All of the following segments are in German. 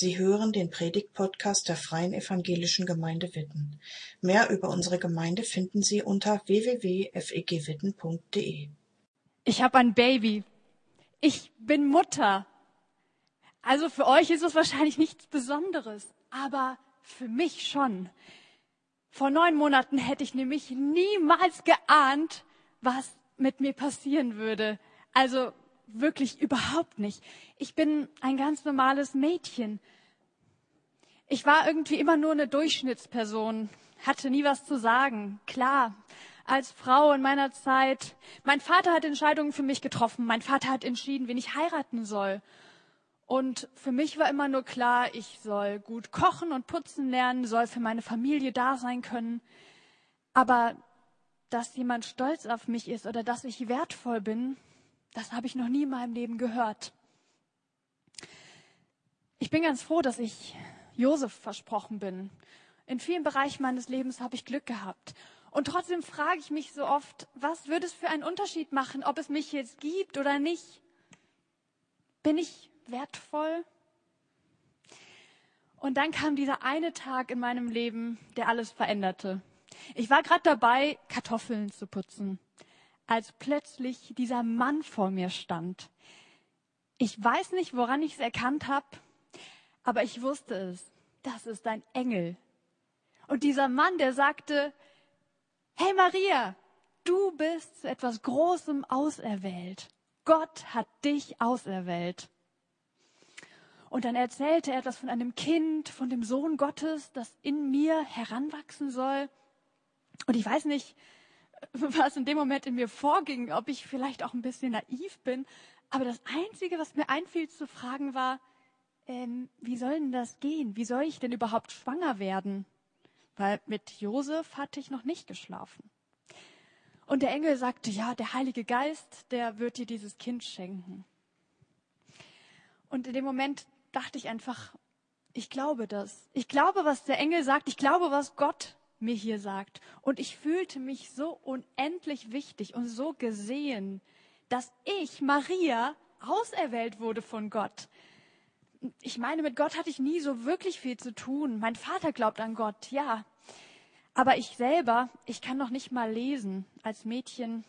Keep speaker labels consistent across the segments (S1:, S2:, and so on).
S1: Sie hören den Predigt-Podcast der Freien Evangelischen Gemeinde Witten. Mehr über unsere Gemeinde finden Sie unter www.fegwitten.de.
S2: Ich habe ein Baby. Ich bin Mutter. Also für euch ist es wahrscheinlich nichts Besonderes, aber für mich schon. Vor neun Monaten hätte ich nämlich niemals geahnt, was mit mir passieren würde. Also wirklich überhaupt nicht. Ich bin ein ganz normales Mädchen. Ich war irgendwie immer nur eine Durchschnittsperson, hatte nie was zu sagen. Klar, als Frau in meiner Zeit. Mein Vater hat Entscheidungen für mich getroffen. Mein Vater hat entschieden, wen ich heiraten soll. Und für mich war immer nur klar, ich soll gut kochen und putzen lernen, soll für meine Familie da sein können. Aber dass jemand stolz auf mich ist oder dass ich wertvoll bin, das habe ich noch nie in meinem Leben gehört. Ich bin ganz froh, dass ich Josef versprochen bin. In vielen Bereichen meines Lebens habe ich Glück gehabt. Und trotzdem frage ich mich so oft, was würde es für einen Unterschied machen, ob es mich jetzt gibt oder nicht? Bin ich wertvoll? Und dann kam dieser eine Tag in meinem Leben, der alles veränderte. Ich war gerade dabei, Kartoffeln zu putzen als plötzlich dieser Mann vor mir stand. Ich weiß nicht, woran ich es erkannt habe, aber ich wusste es. Das ist ein Engel. Und dieser Mann, der sagte, hey Maria, du bist zu etwas Großem auserwählt. Gott hat dich auserwählt. Und dann erzählte er etwas von einem Kind, von dem Sohn Gottes, das in mir heranwachsen soll. Und ich weiß nicht, was in dem Moment in mir vorging, ob ich vielleicht auch ein bisschen naiv bin. Aber das Einzige, was mir einfiel zu fragen, war, ähm, wie soll denn das gehen? Wie soll ich denn überhaupt schwanger werden? Weil mit Josef hatte ich noch nicht geschlafen. Und der Engel sagte, ja, der Heilige Geist, der wird dir dieses Kind schenken. Und in dem Moment dachte ich einfach, ich glaube das. Ich glaube, was der Engel sagt. Ich glaube, was Gott mir hier sagt. Und ich fühlte mich so unendlich wichtig und so gesehen, dass ich, Maria, auserwählt wurde von Gott. Ich meine, mit Gott hatte ich nie so wirklich viel zu tun. Mein Vater glaubt an Gott, ja. Aber ich selber, ich kann noch nicht mal lesen. Als Mädchen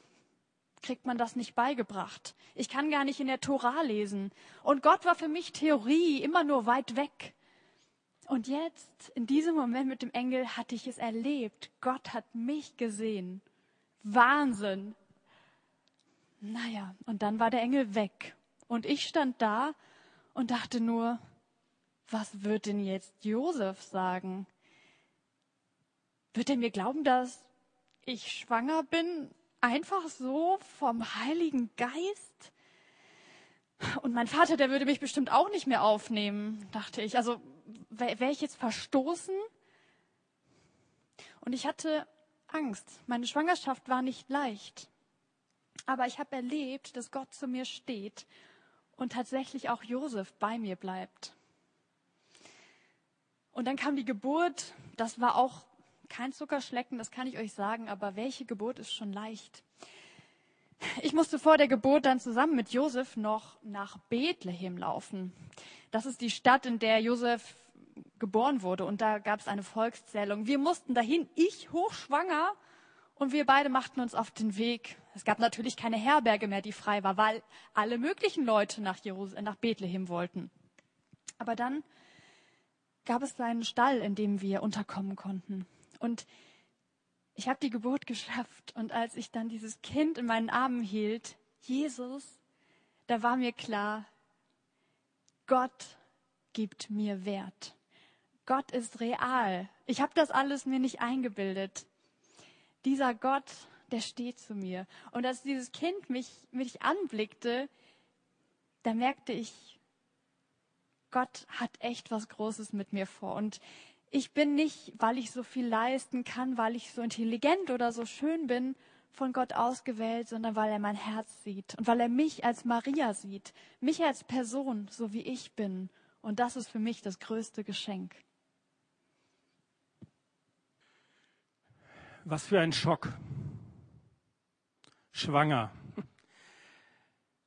S2: kriegt man das nicht beigebracht. Ich kann gar nicht in der Tora lesen. Und Gott war für mich Theorie, immer nur weit weg. Und jetzt, in diesem Moment mit dem Engel, hatte ich es erlebt. Gott hat mich gesehen. Wahnsinn. Naja, und dann war der Engel weg. Und ich stand da und dachte nur, was wird denn jetzt Josef sagen? Wird er mir glauben, dass ich schwanger bin? Einfach so vom Heiligen Geist? Und mein Vater, der würde mich bestimmt auch nicht mehr aufnehmen, dachte ich. Also wäre ich jetzt verstoßen? Und ich hatte Angst. Meine Schwangerschaft war nicht leicht. Aber ich habe erlebt, dass Gott zu mir steht und tatsächlich auch Josef bei mir bleibt. Und dann kam die Geburt. Das war auch kein Zuckerschlecken, das kann ich euch sagen. Aber welche Geburt ist schon leicht? Ich musste vor der Geburt dann zusammen mit Josef noch nach Bethlehem laufen. Das ist die Stadt, in der Josef geboren wurde. Und da gab es eine Volkszählung. Wir mussten dahin, ich hochschwanger, und wir beide machten uns auf den Weg. Es gab natürlich keine Herberge mehr, die frei war, weil alle möglichen Leute nach, Jerusal nach Bethlehem wollten. Aber dann gab es einen Stall, in dem wir unterkommen konnten. Und ich habe die Geburt geschafft und als ich dann dieses Kind in meinen Armen hielt, Jesus, da war mir klar, Gott gibt mir Wert. Gott ist real. Ich habe das alles mir nicht eingebildet. Dieser Gott, der steht zu mir. Und als dieses Kind mich, mich anblickte, da merkte ich, Gott hat echt was Großes mit mir vor. Und ich bin nicht, weil ich so viel leisten kann, weil ich so intelligent oder so schön bin, von Gott ausgewählt, sondern weil er mein Herz sieht und weil er mich als Maria sieht, mich als Person, so wie ich bin. Und das ist für mich das größte Geschenk.
S3: Was für ein Schock. Schwanger.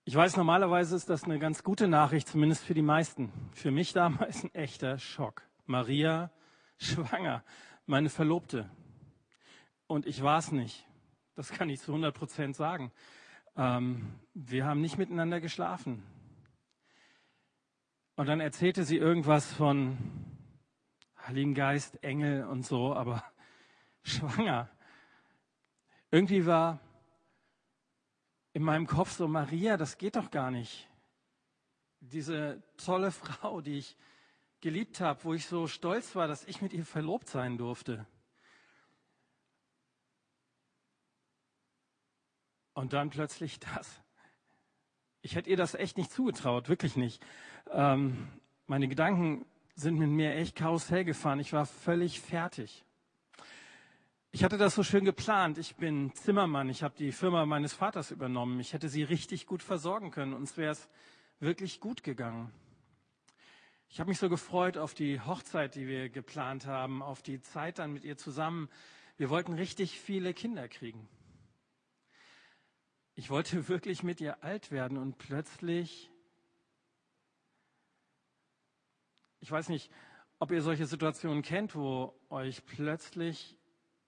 S3: Ich weiß, normalerweise ist das eine ganz gute Nachricht, zumindest für die meisten. Für mich damals ein echter Schock. Maria schwanger, meine Verlobte. Und ich war es nicht. Das kann ich zu 100 Prozent sagen. Ähm, wir haben nicht miteinander geschlafen. Und dann erzählte sie irgendwas von Heiligen Geist, Engel und so, aber schwanger. Irgendwie war in meinem Kopf so, Maria, das geht doch gar nicht. Diese tolle Frau, die ich geliebt habe, wo ich so stolz war, dass ich mit ihr verlobt sein durfte. Und dann plötzlich das. Ich hätte ihr das echt nicht zugetraut, wirklich nicht. Ähm, meine Gedanken sind mit mir echt karussell gefahren. Ich war völlig fertig. Ich hatte das so schön geplant. Ich bin Zimmermann. Ich habe die Firma meines Vaters übernommen. Ich hätte sie richtig gut versorgen können. Uns wäre es wirklich gut gegangen. Ich habe mich so gefreut auf die Hochzeit, die wir geplant haben, auf die Zeit dann mit ihr zusammen. Wir wollten richtig viele Kinder kriegen. Ich wollte wirklich mit ihr alt werden und plötzlich, ich weiß nicht, ob ihr solche Situationen kennt, wo euch plötzlich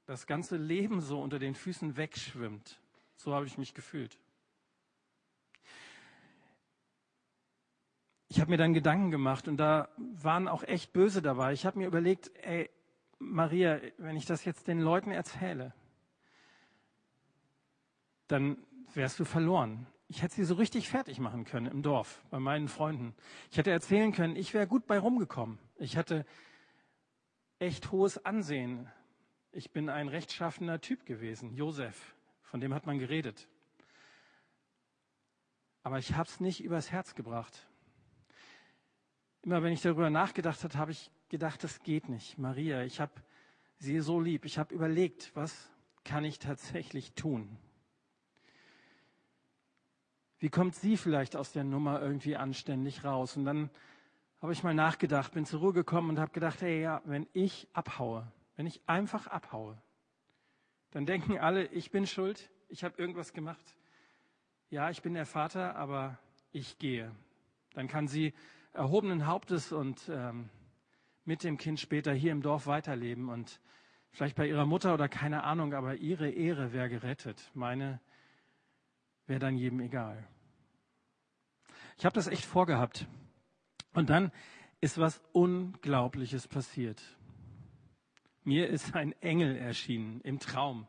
S3: das ganze Leben so unter den Füßen wegschwimmt. So habe ich mich gefühlt. Ich habe mir dann Gedanken gemacht und da waren auch echt böse dabei. Ich habe mir überlegt, ey, Maria, wenn ich das jetzt den Leuten erzähle, dann wärst du verloren. Ich hätte sie so richtig fertig machen können im Dorf, bei meinen Freunden. Ich hätte erzählen können, ich wäre gut bei rumgekommen. Ich hatte echt hohes Ansehen. Ich bin ein rechtschaffener Typ gewesen, Josef, von dem hat man geredet. Aber ich habe es nicht übers Herz gebracht. Immer wenn ich darüber nachgedacht habe, habe ich gedacht, das geht nicht. Maria, ich habe sie so lieb. Ich habe überlegt, was kann ich tatsächlich tun? Wie kommt sie vielleicht aus der Nummer irgendwie anständig raus? Und dann habe ich mal nachgedacht, bin zur Ruhe gekommen und habe gedacht, hey, ja, wenn ich abhaue, wenn ich einfach abhaue, dann denken alle, ich bin schuld, ich habe irgendwas gemacht. Ja, ich bin der Vater, aber ich gehe. Dann kann sie erhobenen Hauptes und ähm, mit dem Kind später hier im Dorf weiterleben und vielleicht bei ihrer Mutter oder keine Ahnung, aber ihre Ehre wäre gerettet. Meine wäre dann jedem egal. Ich habe das echt vorgehabt. Und dann ist was Unglaubliches passiert. Mir ist ein Engel erschienen im Traum.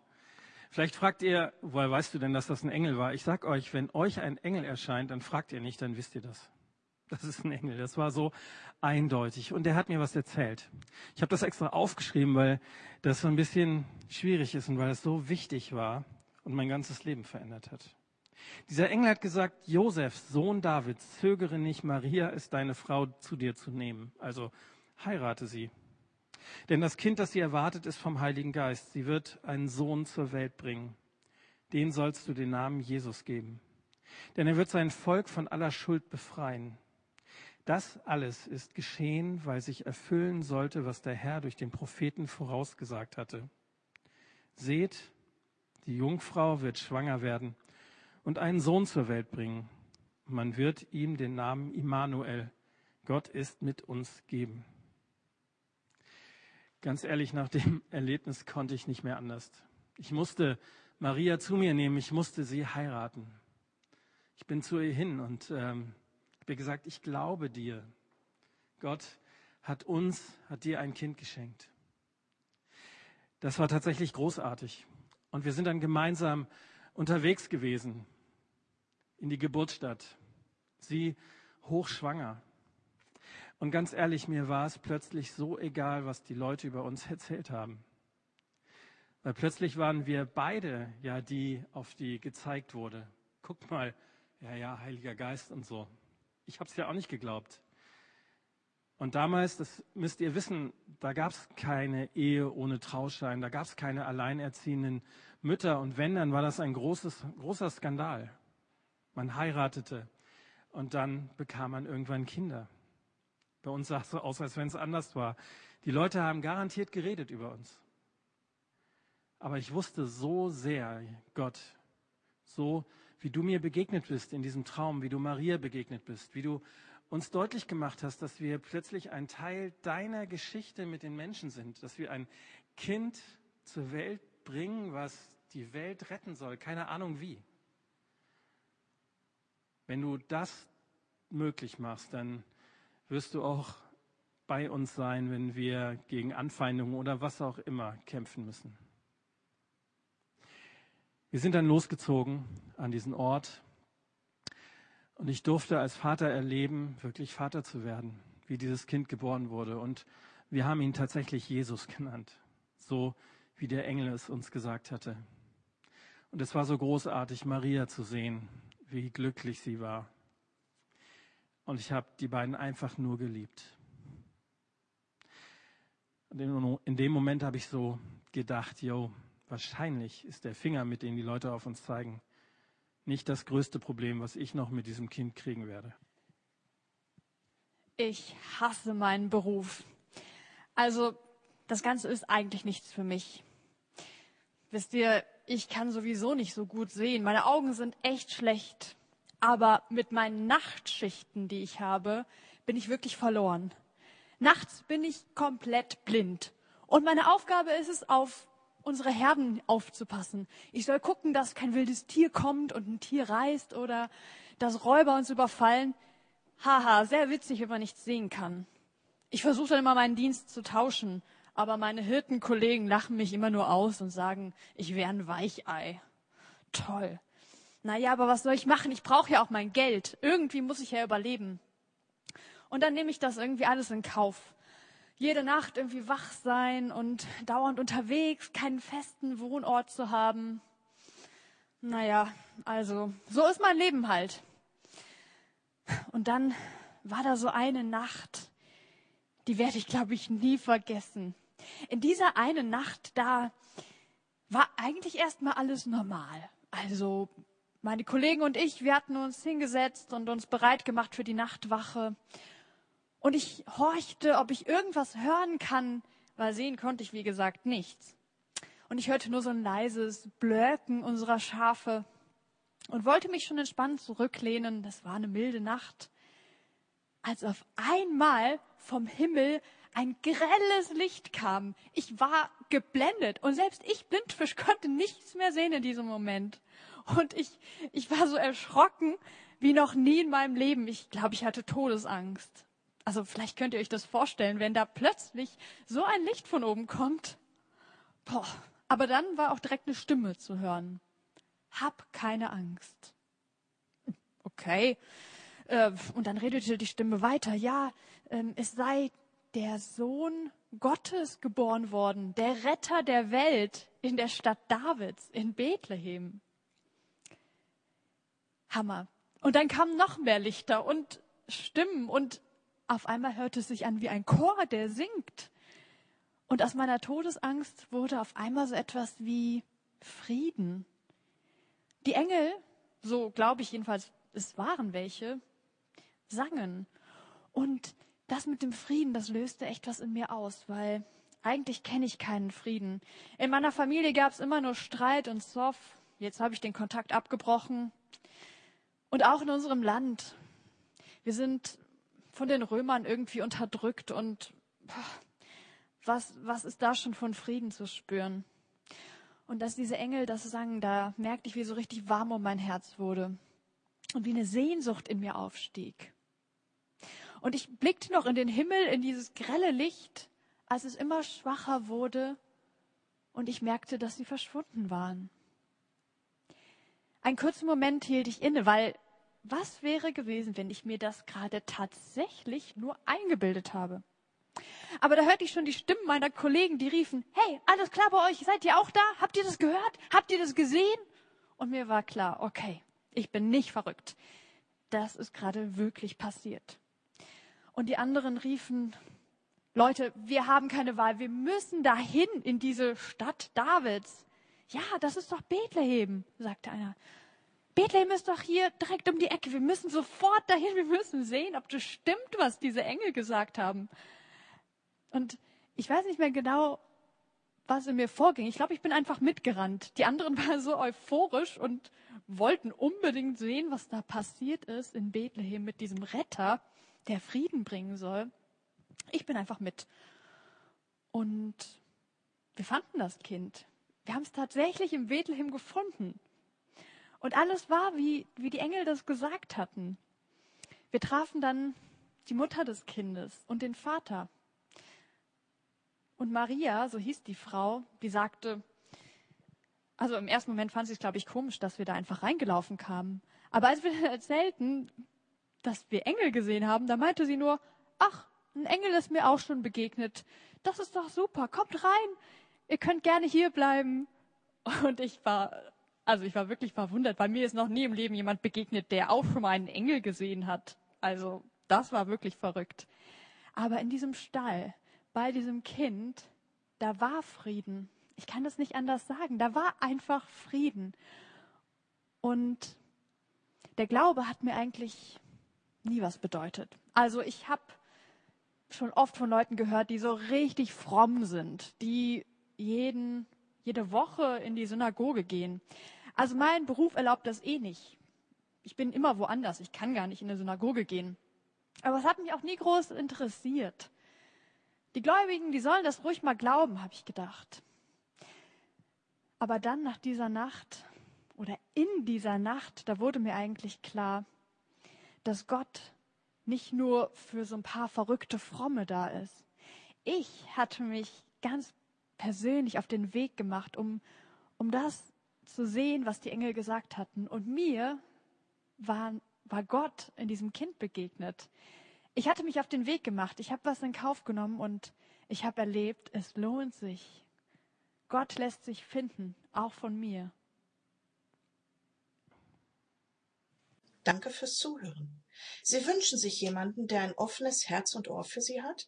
S3: Vielleicht fragt ihr, woher weißt du denn, dass das ein Engel war? Ich sag euch, wenn euch ein Engel erscheint, dann fragt ihr nicht, dann wisst ihr das. Das ist ein Engel. Das war so eindeutig. Und der hat mir was erzählt. Ich habe das extra aufgeschrieben, weil das so ein bisschen schwierig ist und weil es so wichtig war und mein ganzes Leben verändert hat. Dieser Engel hat gesagt, Josef, Sohn Davids, zögere nicht, Maria ist deine Frau zu dir zu nehmen. Also heirate sie. Denn das Kind, das sie erwartet, ist vom Heiligen Geist. Sie wird einen Sohn zur Welt bringen. Den sollst du den Namen Jesus geben. Denn er wird sein Volk von aller Schuld befreien. Das alles ist geschehen, weil sich erfüllen sollte, was der Herr durch den Propheten vorausgesagt hatte. Seht, die Jungfrau wird schwanger werden und einen Sohn zur Welt bringen. Man wird ihm den Namen Immanuel, Gott ist mit uns geben. Ganz ehrlich, nach dem Erlebnis konnte ich nicht mehr anders. Ich musste Maria zu mir nehmen, ich musste sie heiraten. Ich bin zu ihr hin und ähm, habe gesagt, ich glaube dir. Gott hat uns, hat dir ein Kind geschenkt. Das war tatsächlich großartig. Und wir sind dann gemeinsam unterwegs gewesen in die Geburtsstadt. Sie hochschwanger. Und ganz ehrlich, mir war es plötzlich so egal, was die Leute über uns erzählt haben. Weil plötzlich waren wir beide ja die, auf die gezeigt wurde. Guckt mal, ja, ja, Heiliger Geist und so. Ich habe es ja auch nicht geglaubt. Und damals, das müsst ihr wissen, da gab es keine Ehe ohne Trauschein, da gab es keine alleinerziehenden Mütter. Und wenn, dann war das ein großes, großer Skandal. Man heiratete und dann bekam man irgendwann Kinder. Bei uns sah es so aus, als wenn es anders war. Die Leute haben garantiert geredet über uns. Aber ich wusste so sehr, Gott, so wie du mir begegnet bist in diesem Traum, wie du Maria begegnet bist, wie du uns deutlich gemacht hast, dass wir plötzlich ein Teil deiner Geschichte mit den Menschen sind, dass wir ein Kind zur Welt bringen, was die Welt retten soll, keine Ahnung wie. Wenn du das möglich machst, dann wirst du auch bei uns sein, wenn wir gegen Anfeindungen oder was auch immer kämpfen müssen. Wir sind dann losgezogen an diesen Ort und ich durfte als Vater erleben, wirklich Vater zu werden, wie dieses Kind geboren wurde. Und wir haben ihn tatsächlich Jesus genannt, so wie der Engel es uns gesagt hatte. Und es war so großartig, Maria zu sehen, wie glücklich sie war. Und ich habe die beiden einfach nur geliebt. Und in dem Moment habe ich so gedacht, yo, wahrscheinlich ist der Finger, mit dem die Leute auf uns zeigen, nicht das größte Problem, was ich noch mit diesem Kind kriegen werde.
S2: Ich hasse meinen Beruf. Also, das Ganze ist eigentlich nichts für mich. Wisst ihr, ich kann sowieso nicht so gut sehen. Meine Augen sind echt schlecht. Aber mit meinen Nachtschichten, die ich habe, bin ich wirklich verloren. Nachts bin ich komplett blind. Und meine Aufgabe ist es, auf unsere Herden aufzupassen. Ich soll gucken, dass kein wildes Tier kommt und ein Tier reißt oder dass Räuber uns überfallen. Haha, sehr witzig, wenn man nichts sehen kann. Ich versuche dann immer meinen Dienst zu tauschen, aber meine Hirtenkollegen lachen mich immer nur aus und sagen, ich wäre ein Weichei. Toll. Naja, aber was soll ich machen? Ich brauche ja auch mein Geld. Irgendwie muss ich ja überleben. Und dann nehme ich das irgendwie alles in Kauf jede Nacht irgendwie wach sein und dauernd unterwegs, keinen festen Wohnort zu haben. Naja, also so ist mein Leben halt. Und dann war da so eine Nacht, die werde ich, glaube ich, nie vergessen. In dieser einen Nacht, da war eigentlich erstmal alles normal. Also meine Kollegen und ich, wir hatten uns hingesetzt und uns bereit gemacht für die Nachtwache. Und ich horchte, ob ich irgendwas hören kann, weil sehen konnte ich, wie gesagt, nichts. Und ich hörte nur so ein leises Blöken unserer Schafe und wollte mich schon entspannt zurücklehnen. Das war eine milde Nacht. Als auf einmal vom Himmel ein grelles Licht kam. Ich war geblendet und selbst ich Blindfisch konnte nichts mehr sehen in diesem Moment. Und ich, ich war so erschrocken wie noch nie in meinem Leben. Ich glaube, ich hatte Todesangst. Also vielleicht könnt ihr euch das vorstellen, wenn da plötzlich so ein Licht von oben kommt. Boah. Aber dann war auch direkt eine Stimme zu hören. Hab keine Angst. Okay. Äh, und dann redete die Stimme weiter. Ja, ähm, es sei der Sohn Gottes geboren worden, der Retter der Welt in der Stadt Davids, in Bethlehem. Hammer. Und dann kamen noch mehr Lichter und Stimmen und auf einmal hörte es sich an wie ein Chor, der singt. Und aus meiner Todesangst wurde auf einmal so etwas wie Frieden. Die Engel, so glaube ich jedenfalls, es waren welche, sangen. Und das mit dem Frieden, das löste echt was in mir aus, weil eigentlich kenne ich keinen Frieden. In meiner Familie gab es immer nur Streit und Zoff. Jetzt habe ich den Kontakt abgebrochen. Und auch in unserem Land. Wir sind von den Römern irgendwie unterdrückt und was, was ist da schon von Frieden zu spüren? Und dass diese Engel das sagen, da merkte ich, wie so richtig warm um mein Herz wurde und wie eine Sehnsucht in mir aufstieg. Und ich blickte noch in den Himmel, in dieses grelle Licht, als es immer schwacher wurde und ich merkte, dass sie verschwunden waren. Einen kurzen Moment hielt ich inne, weil was wäre gewesen, wenn ich mir das gerade tatsächlich nur eingebildet habe? Aber da hörte ich schon die Stimmen meiner Kollegen, die riefen, hey, alles klar bei euch, seid ihr auch da? Habt ihr das gehört? Habt ihr das gesehen? Und mir war klar, okay, ich bin nicht verrückt. Das ist gerade wirklich passiert. Und die anderen riefen, Leute, wir haben keine Wahl, wir müssen dahin in diese Stadt Davids. Ja, das ist doch Bethlehem, sagte einer. Bethlehem ist doch hier direkt um die Ecke. Wir müssen sofort dahin. Wir müssen sehen, ob das stimmt, was diese Engel gesagt haben. Und ich weiß nicht mehr genau, was in mir vorging. Ich glaube, ich bin einfach mitgerannt. Die anderen waren so euphorisch und wollten unbedingt sehen, was da passiert ist in Bethlehem mit diesem Retter, der Frieden bringen soll. Ich bin einfach mit. Und wir fanden das Kind. Wir haben es tatsächlich in Bethlehem gefunden. Und alles war, wie, wie die Engel das gesagt hatten. Wir trafen dann die Mutter des Kindes und den Vater. Und Maria, so hieß die Frau, die sagte, also im ersten Moment fand sie es, glaube ich, komisch, dass wir da einfach reingelaufen kamen. Aber als wir erzählten, dass wir Engel gesehen haben, da meinte sie nur, ach, ein Engel ist mir auch schon begegnet. Das ist doch super. Kommt rein. Ihr könnt gerne hier bleiben. Und ich war, also ich war wirklich verwundert, weil mir ist noch nie im Leben jemand begegnet, der auch schon mal einen Engel gesehen hat. Also das war wirklich verrückt. Aber in diesem Stall, bei diesem Kind, da war Frieden. Ich kann das nicht anders sagen. Da war einfach Frieden. Und der Glaube hat mir eigentlich nie was bedeutet. Also ich habe schon oft von Leuten gehört, die so richtig fromm sind, die jeden, jede Woche in die Synagoge gehen. Also mein Beruf erlaubt das eh nicht. Ich bin immer woanders. Ich kann gar nicht in eine Synagoge gehen. Aber es hat mich auch nie groß interessiert. Die Gläubigen, die sollen das ruhig mal glauben, habe ich gedacht. Aber dann nach dieser Nacht oder in dieser Nacht, da wurde mir eigentlich klar, dass Gott nicht nur für so ein paar verrückte Fromme da ist. Ich hatte mich ganz persönlich auf den Weg gemacht, um, um das zu sehen, was die Engel gesagt hatten. Und mir war, war Gott in diesem Kind begegnet. Ich hatte mich auf den Weg gemacht, ich habe was in Kauf genommen und ich habe erlebt, es lohnt sich. Gott lässt sich finden, auch von mir.
S1: Danke fürs Zuhören. Sie wünschen sich jemanden, der ein offenes Herz und Ohr für Sie hat?